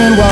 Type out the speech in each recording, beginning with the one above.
a breaking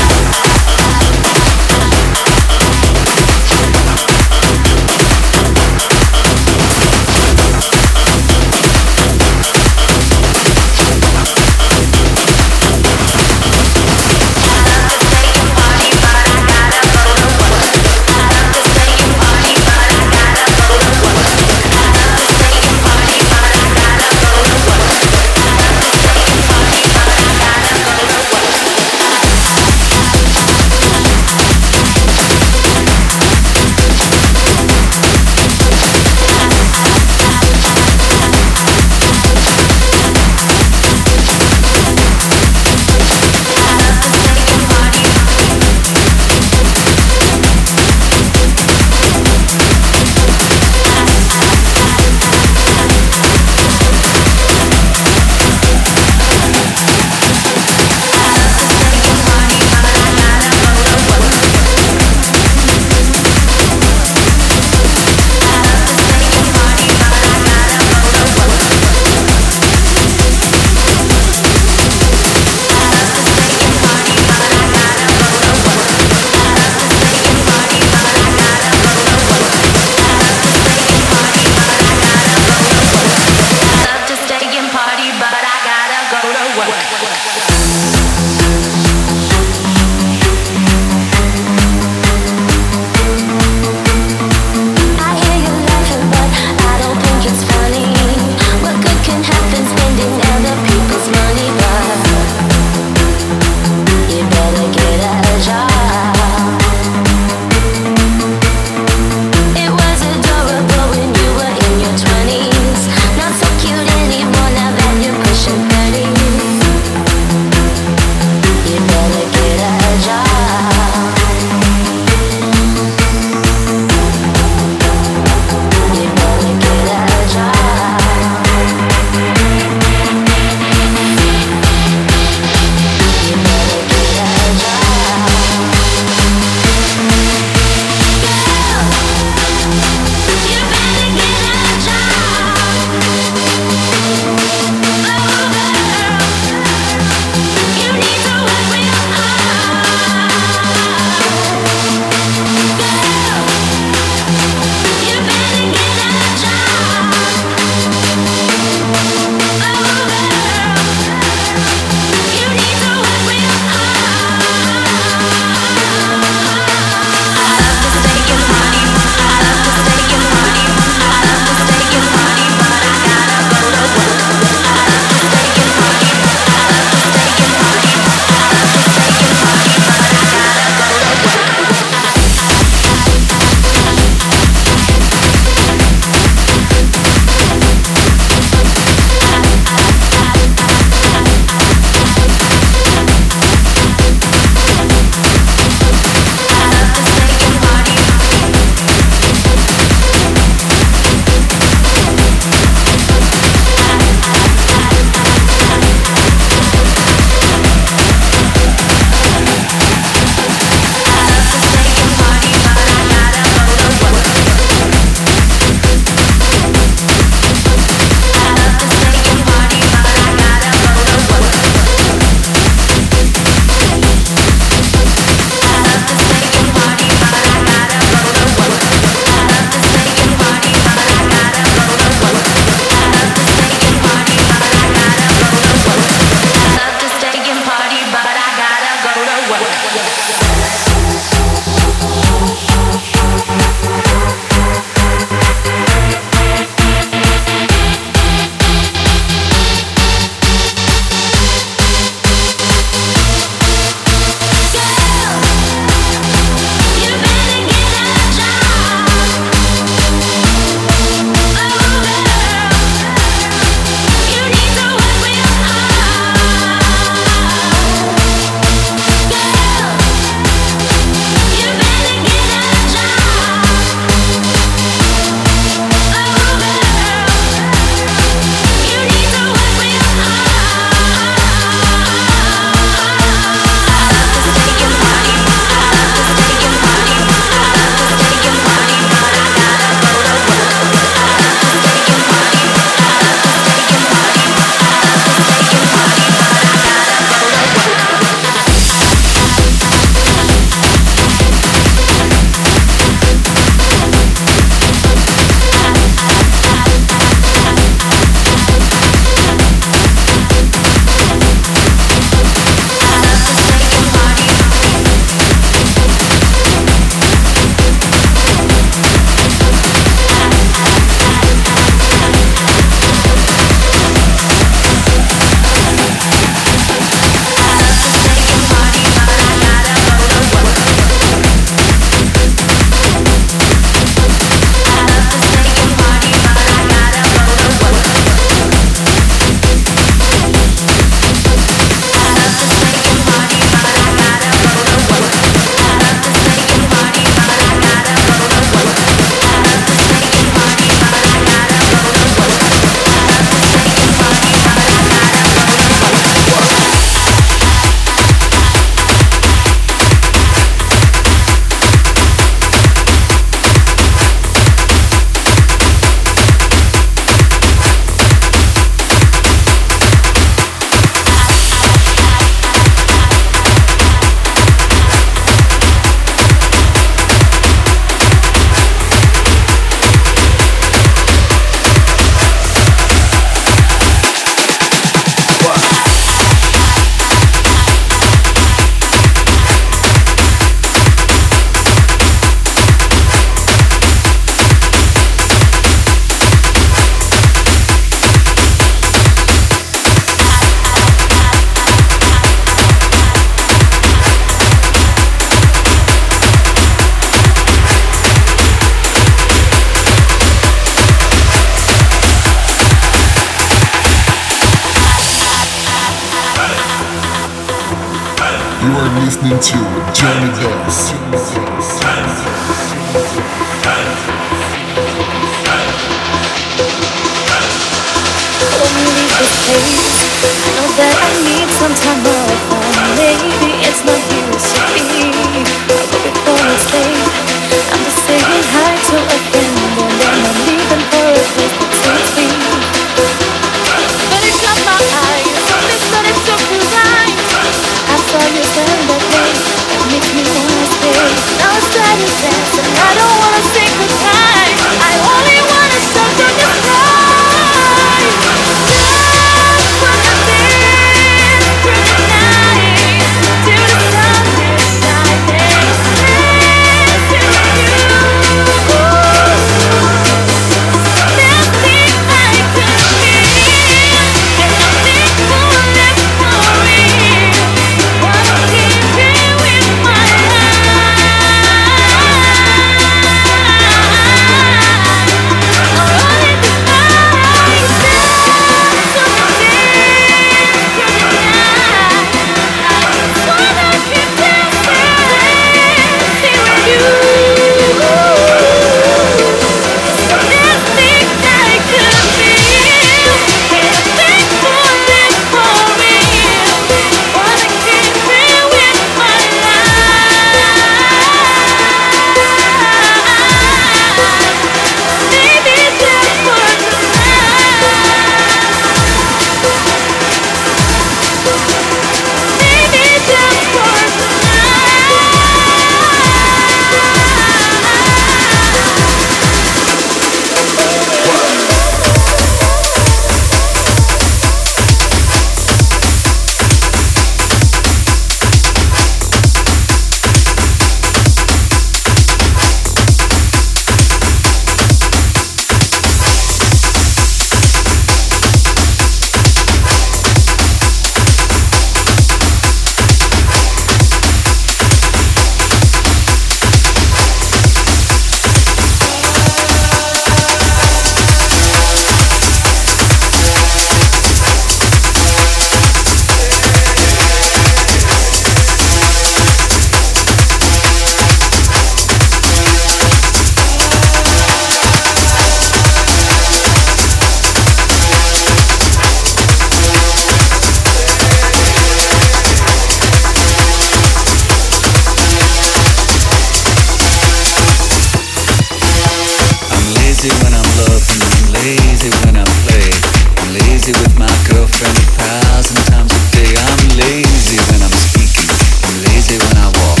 lazy when I'm loved I'm lazy when I play. I'm lazy with my girlfriend a thousand times a day. I'm lazy when I'm speaking. I'm lazy when I walk.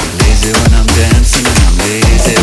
I'm lazy when I'm dancing and I'm lazy.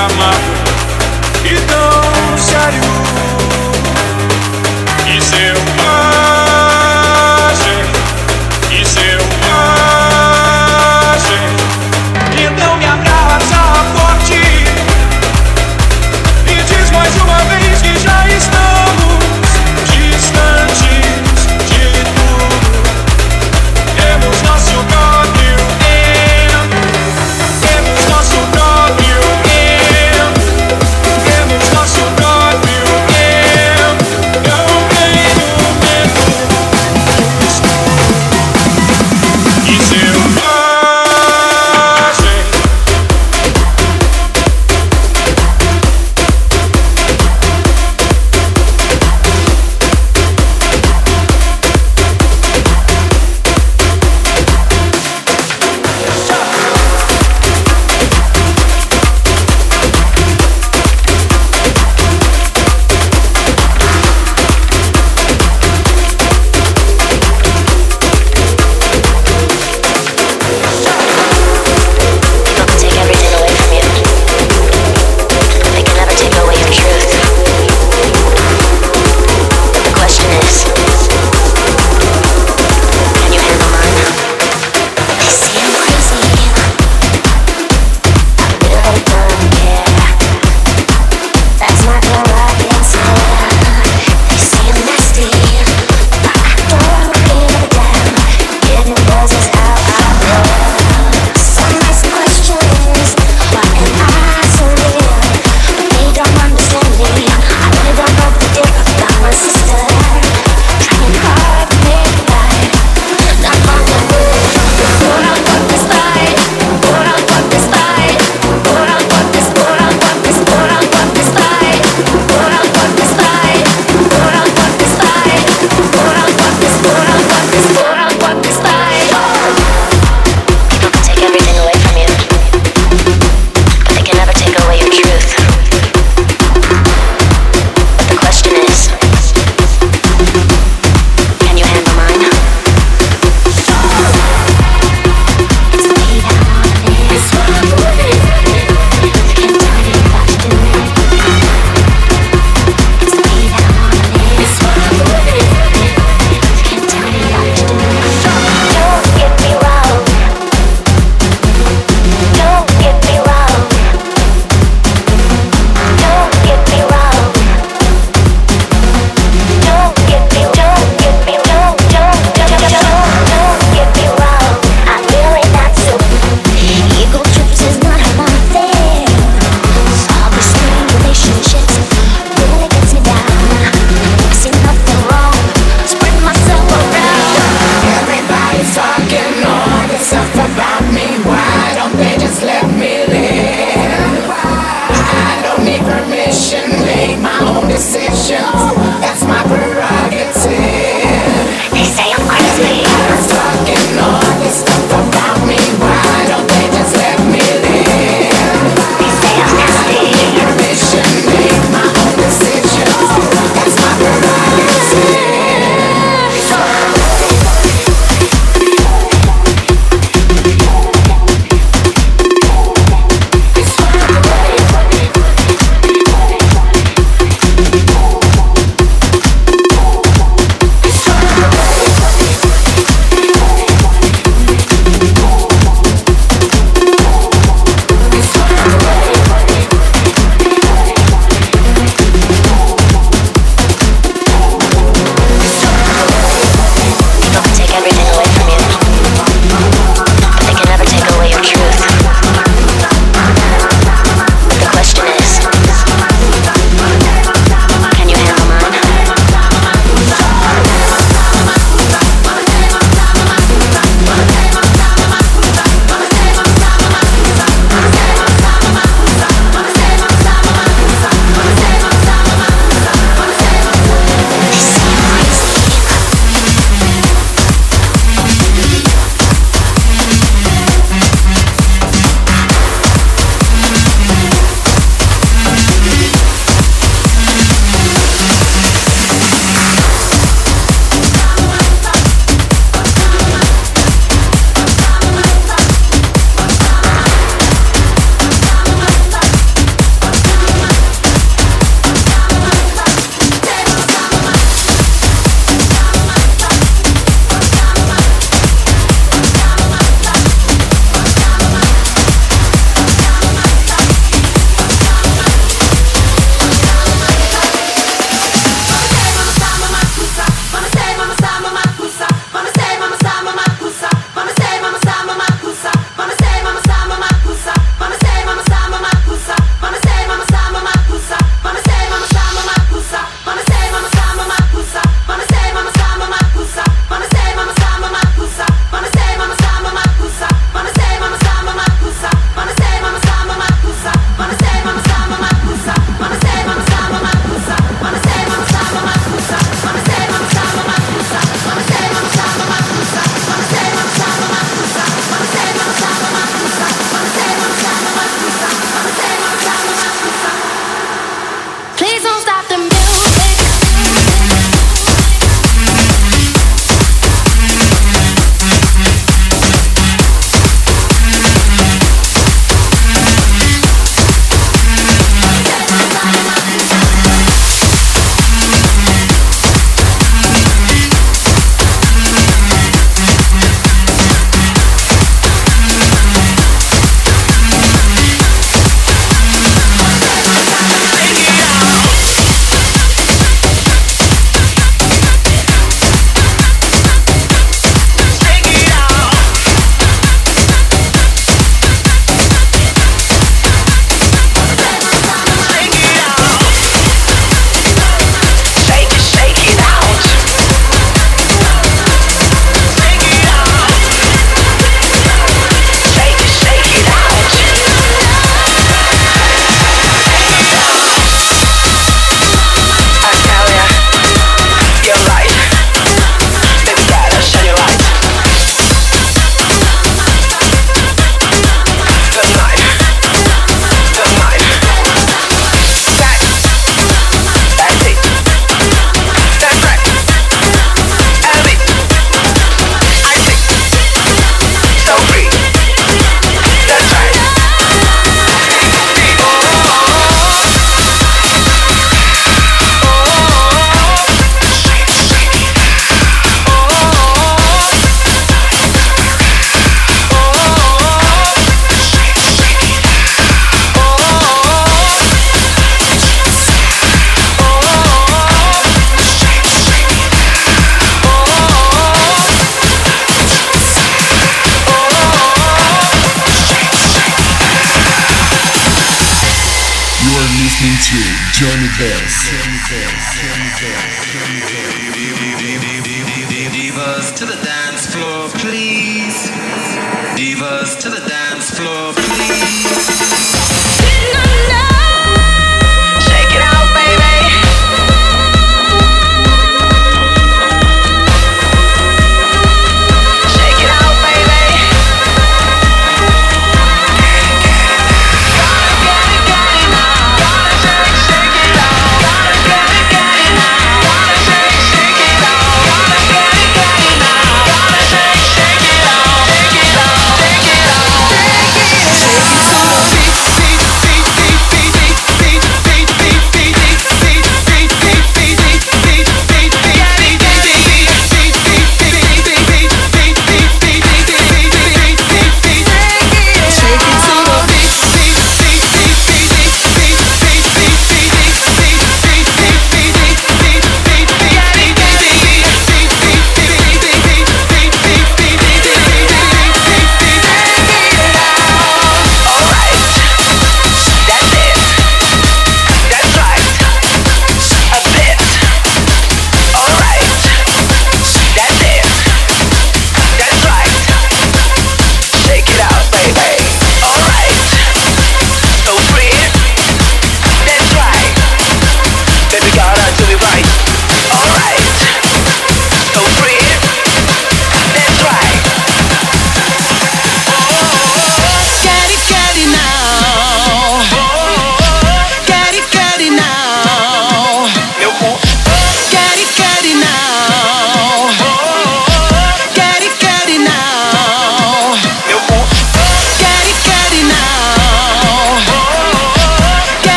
Sangue amargo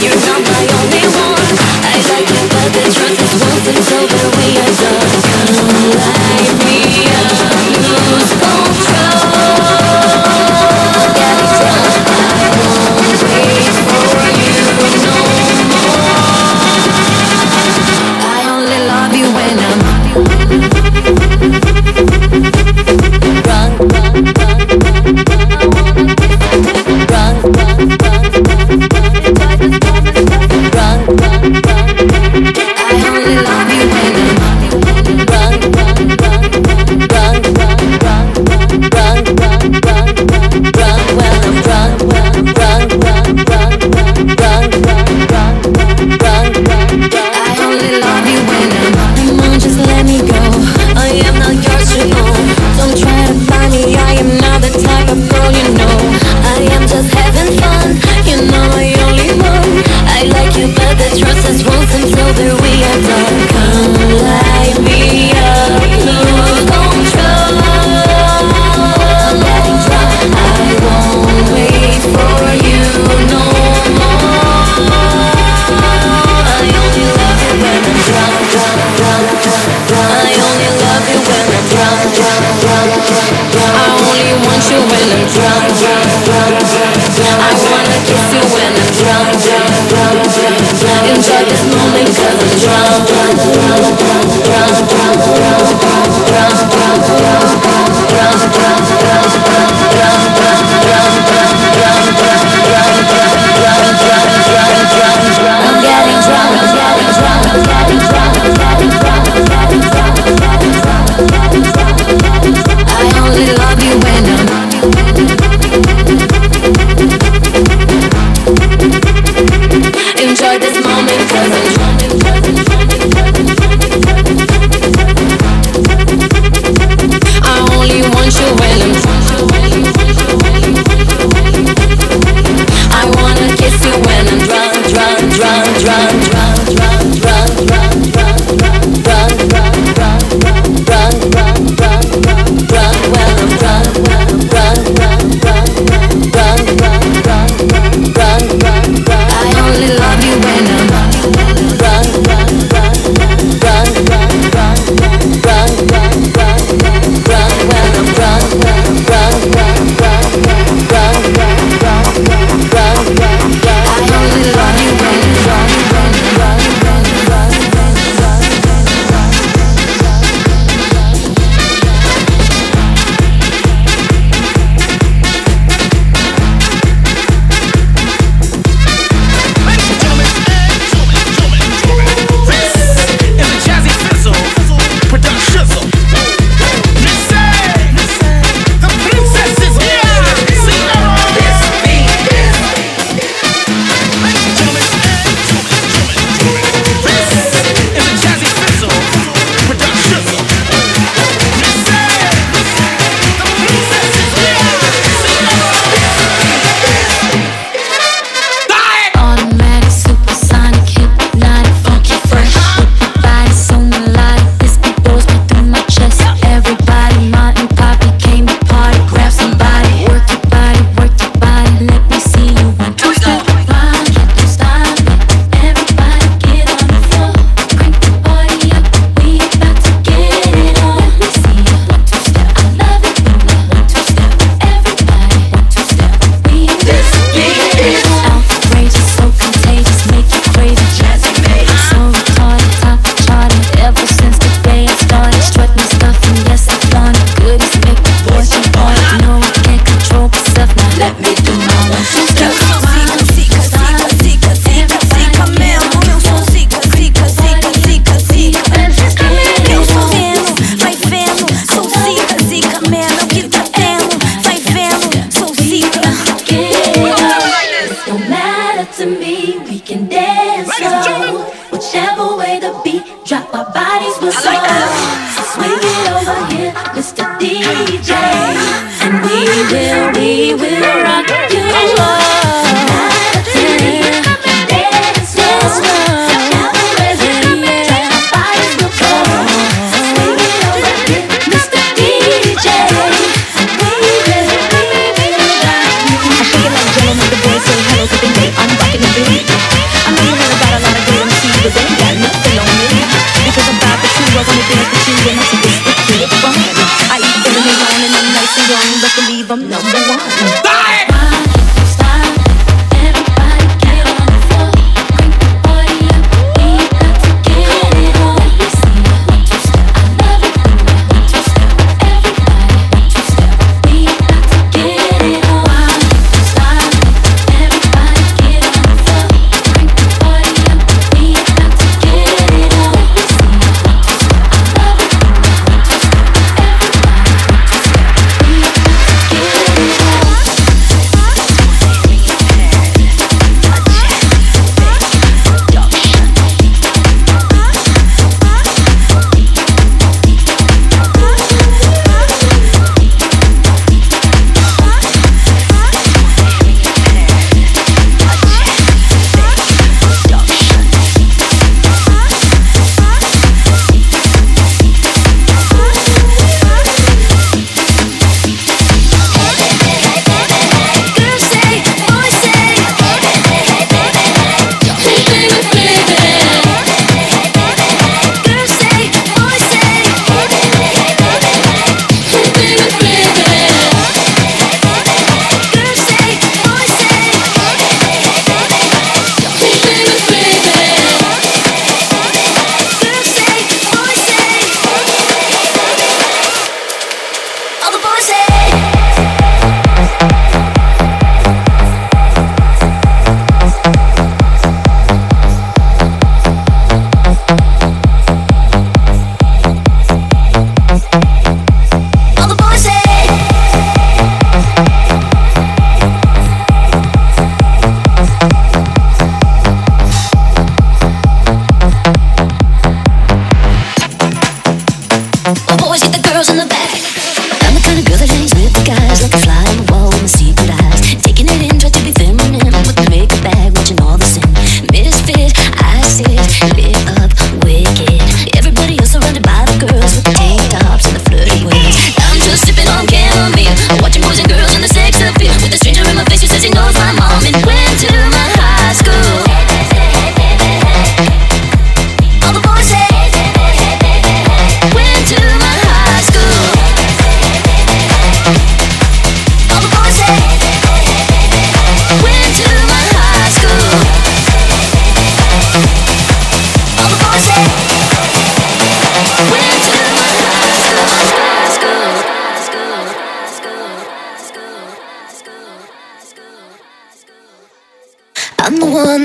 you don't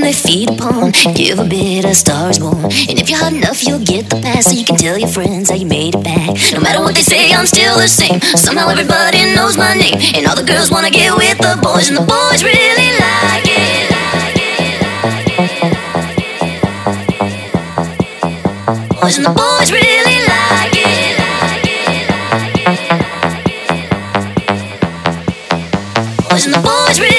they feed upon. Give a bit of stars born. And if you're hot enough, you'll get the pass. So you can tell your friends how you made it back. No matter what they say, I'm still the same. Somehow everybody knows my name. And all the girls wanna get with the boys. And the boys really like it. Like it, like it, like it. Boys and the boys really like it. Boys and the boys really